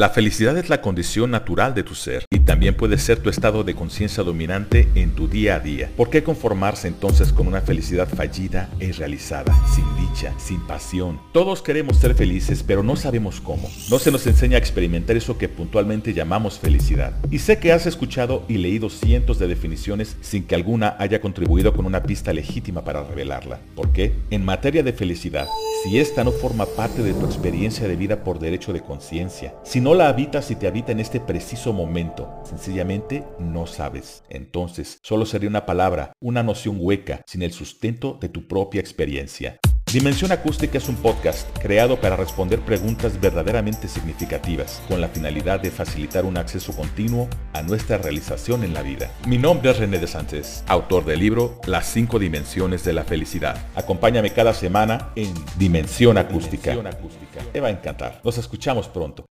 La felicidad es la condición natural de tu ser y también puede ser tu estado de conciencia dominante en tu día a día. ¿Por qué conformarse entonces con una felicidad fallida e irrealizada, sin dicha, sin pasión? Todos queremos ser felices, pero no sabemos cómo. No se nos enseña a experimentar eso que puntualmente llamamos felicidad. Y sé que has escuchado y leído cientos de definiciones sin que alguna haya contribuido con una pista legítima para revelarla. ¿Por qué? En materia de felicidad, si esta no forma parte de tu experiencia de vida por derecho de conciencia, si no la habitas y te habita en este preciso momento, sencillamente no sabes. Entonces, solo sería una palabra, una noción hueca, sin el sustento de tu propia experiencia. Dimensión Acústica es un podcast creado para responder preguntas verdaderamente significativas, con la finalidad de facilitar un acceso continuo a nuestra realización en la vida. Mi nombre es René de Sánchez, autor del libro Las cinco dimensiones de la felicidad. Acompáñame cada semana en Dimensión Acústica. Te va a encantar. Nos escuchamos pronto.